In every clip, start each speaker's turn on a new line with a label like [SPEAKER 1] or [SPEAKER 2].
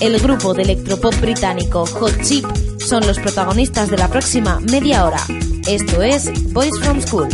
[SPEAKER 1] El grupo de electropop británico Hot Chip son los protagonistas de la próxima media hora. Esto es Boys from School.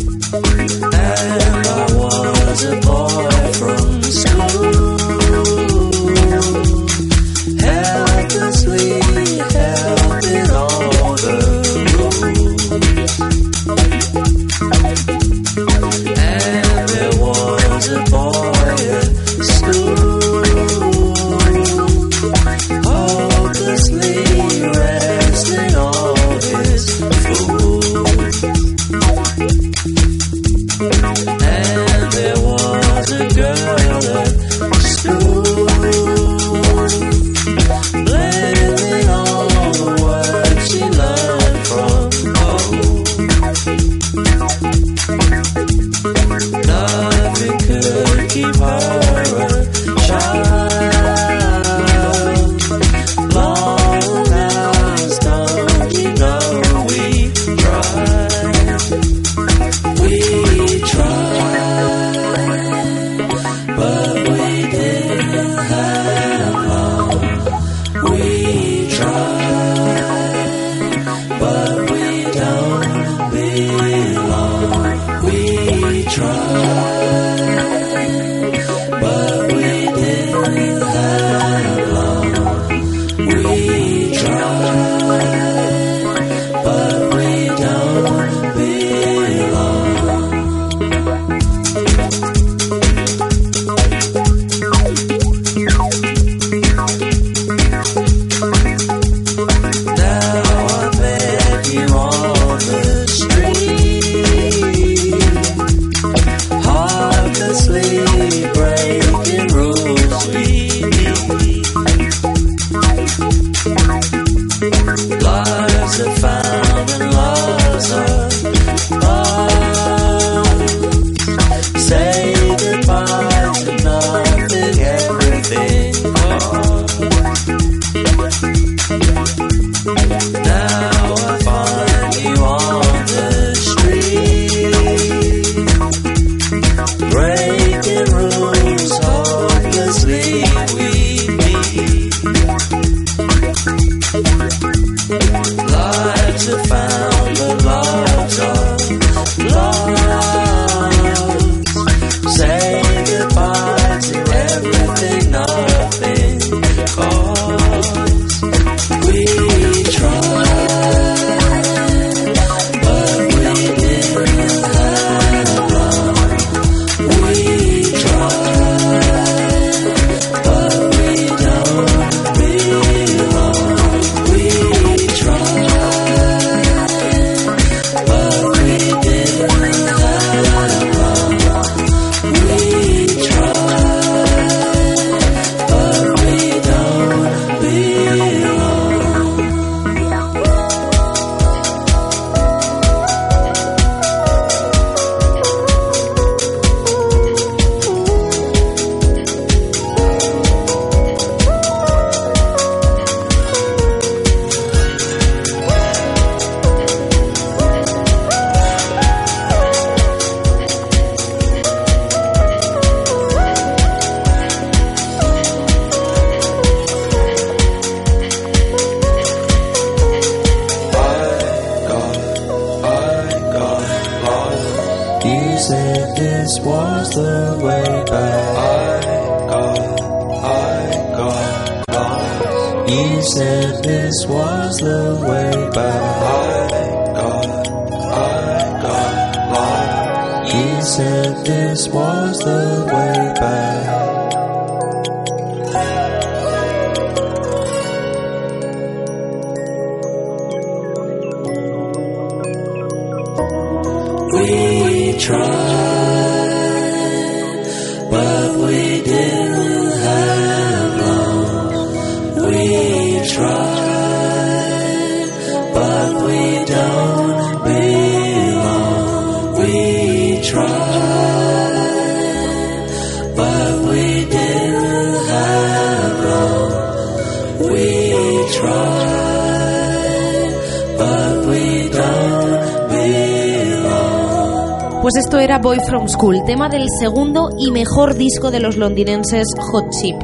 [SPEAKER 2] Pues esto era Boy From School, tema del segundo y mejor disco de los londinenses Hot Chip.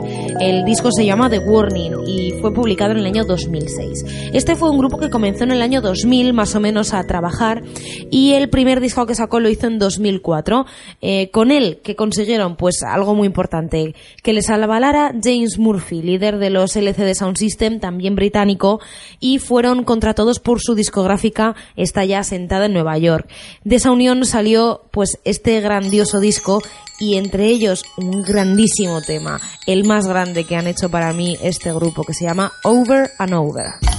[SPEAKER 2] El disco se llama The Warning y fue publicado en el año 2006. Este fue un grupo que comenzó en el año 2000 más o menos a trabajar y el primer disco que sacó lo hizo en 2004. Eh, con él que consiguieron pues algo muy importante, que les avalara James Murphy, líder de los LCD Sound System, también británico, y fueron contratados por su discográfica, está ya sentada en Nueva York. De esa unión salió pues este grandioso disco y entre ellos un grandísimo tema, el más grande que han hecho para mí este grupo que se llama Over and Over.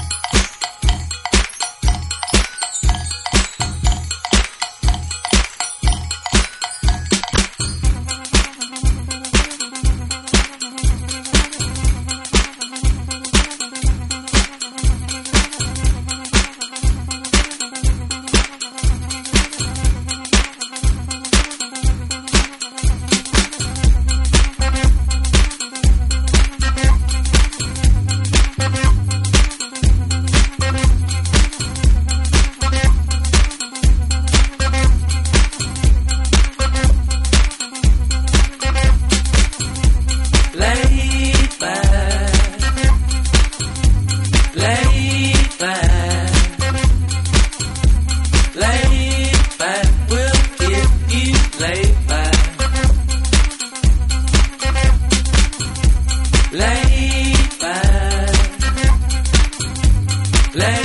[SPEAKER 3] Lay back. Lay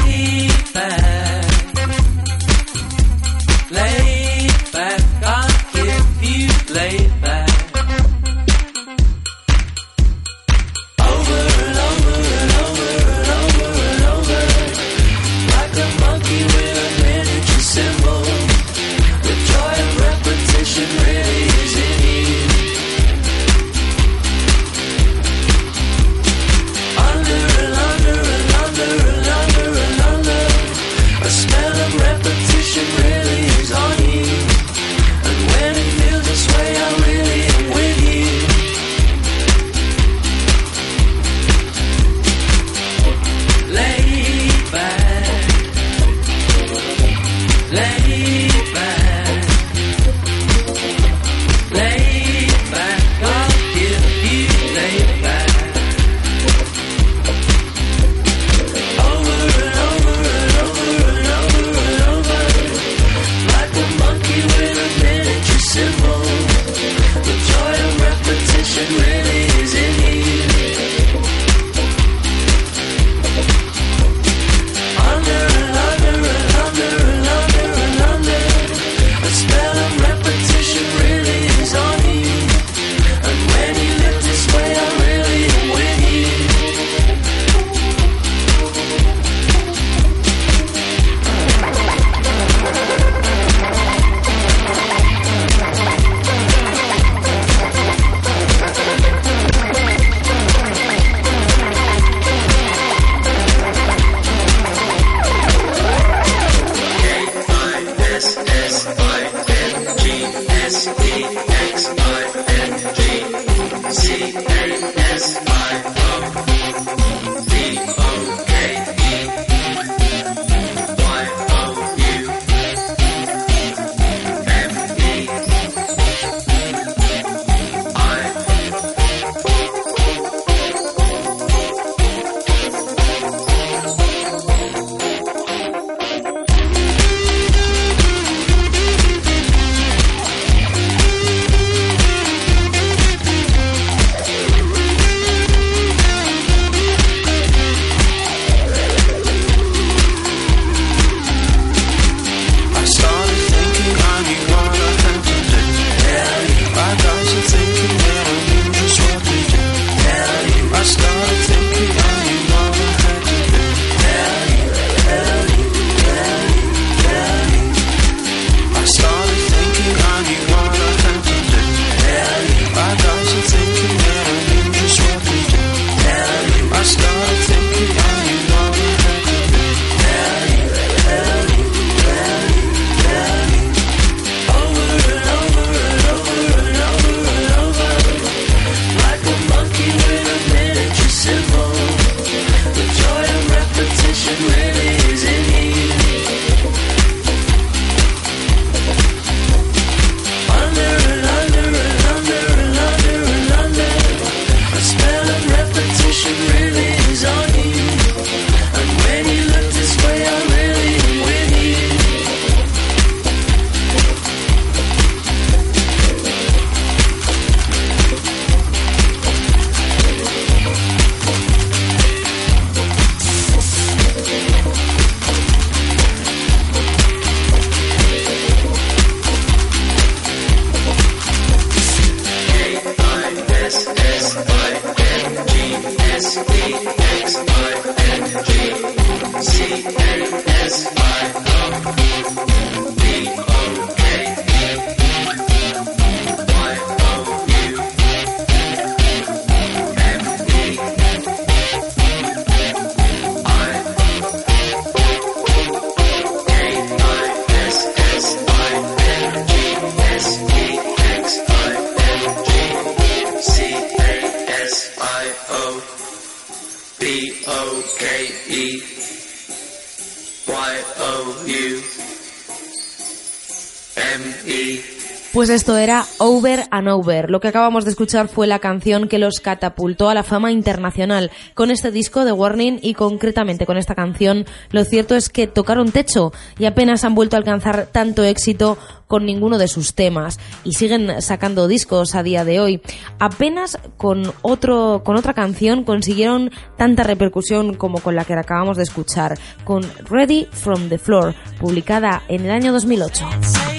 [SPEAKER 1] Pues esto era Over and Over. Lo que acabamos de escuchar fue la canción que los catapultó a la fama internacional. Con este disco de Warning y concretamente con esta canción, lo cierto es que tocaron techo y apenas han vuelto a alcanzar tanto éxito con ninguno de sus temas y siguen sacando discos a día de hoy. Apenas con otro con otra canción consiguieron tanta repercusión como con la que acabamos de escuchar, con Ready from the Floor, publicada en el año 2008.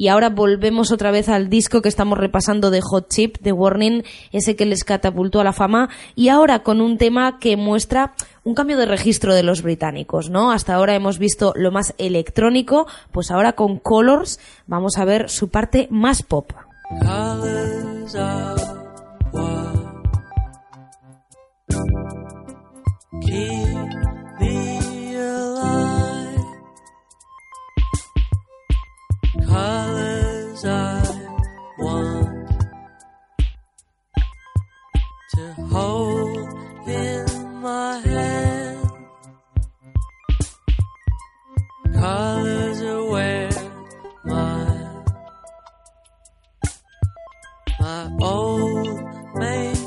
[SPEAKER 1] Y ahora volvemos otra vez al disco que estamos repasando de Hot Chip, de Warning, ese que les catapultó a la fama. Y ahora con un tema que muestra un cambio de registro de los británicos, ¿no? Hasta ahora hemos visto lo más electrónico, pues ahora con Colors vamos a ver su parte más pop.
[SPEAKER 4] my old man.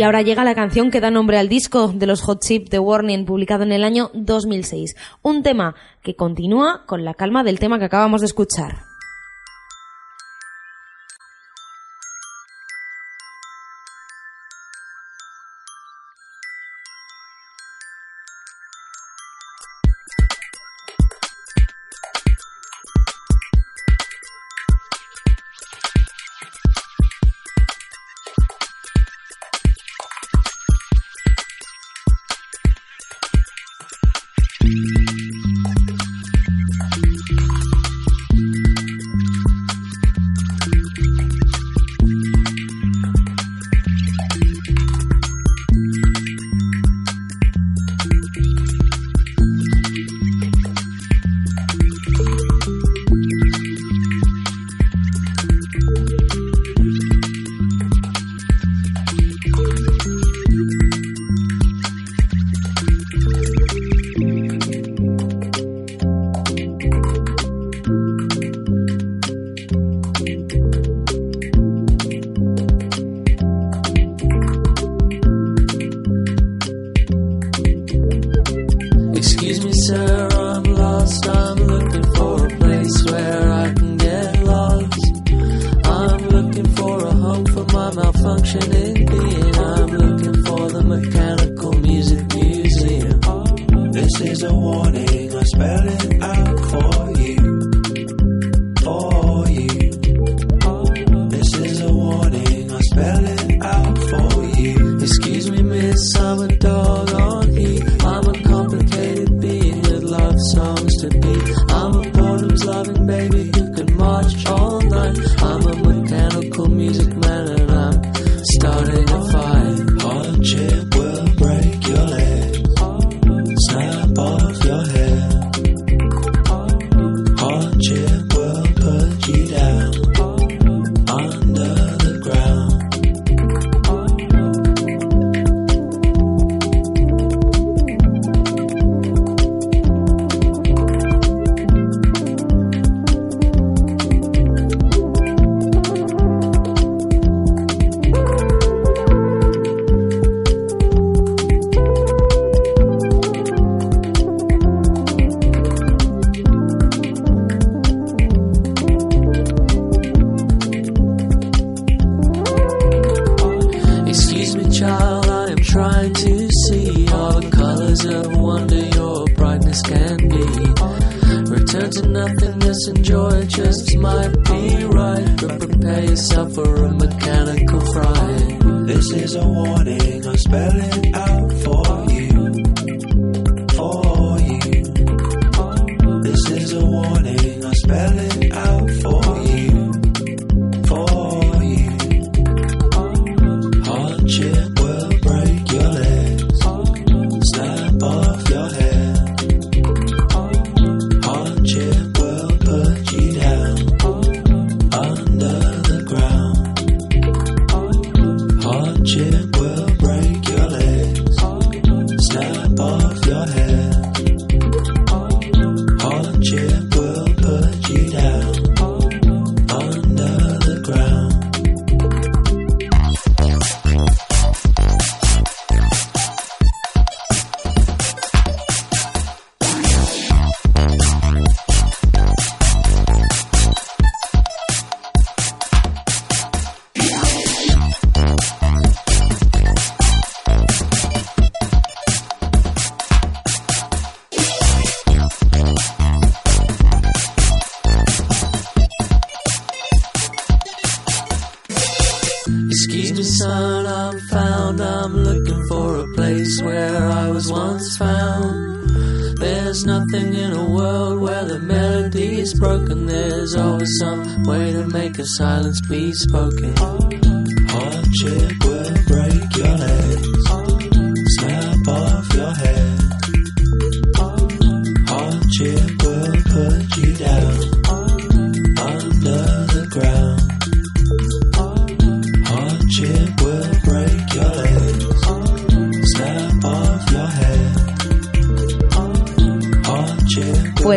[SPEAKER 1] Y ahora llega la canción que da nombre al disco de los Hot Chip The Warning, publicado en el año 2006. Un tema que continúa con la calma del tema que acabamos de escuchar.
[SPEAKER 4] silence we've spoken.
[SPEAKER 5] Hardship.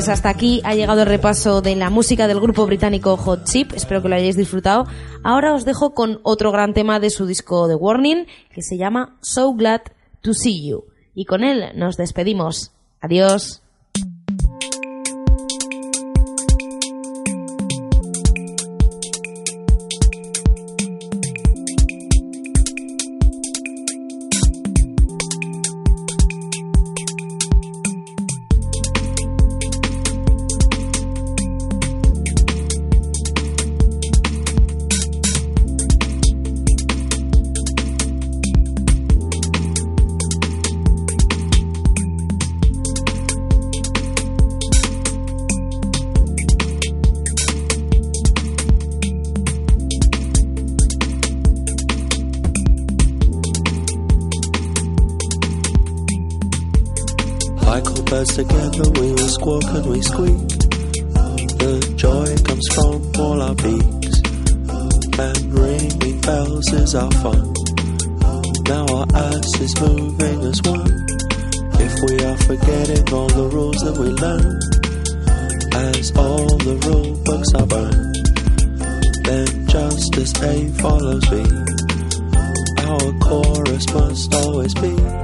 [SPEAKER 2] Pues hasta aquí ha llegado el repaso de la música del grupo británico Hot Chip. Espero que lo hayáis disfrutado. Ahora os dejo con otro gran tema de su disco The Warning, que se llama So Glad to See You. Y con él nos despedimos. Adiós.
[SPEAKER 5] And we squeak. The joy comes from all our beaks, and ringing bells is our fun. Now our ass is moving as one. If we are forgetting all the rules that we learn, as all the rule books are burned, then just as A follows B, our chorus must always be.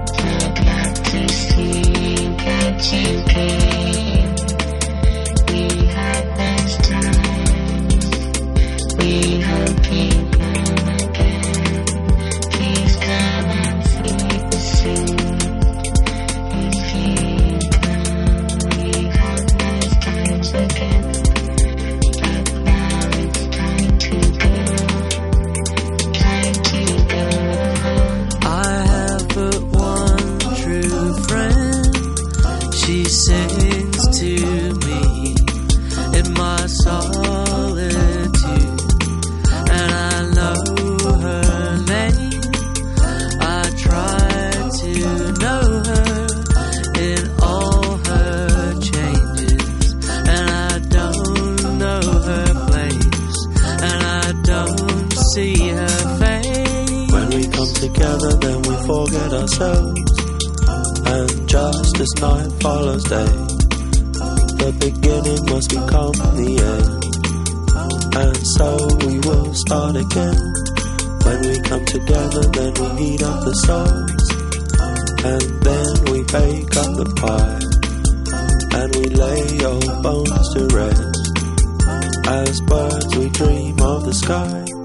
[SPEAKER 5] As night follows day, the beginning must become the end. And so we will start again. When we come together, then we heat up the souls. And then we bake up the pie. And we lay your bones to rest. As birds, we dream of the sky.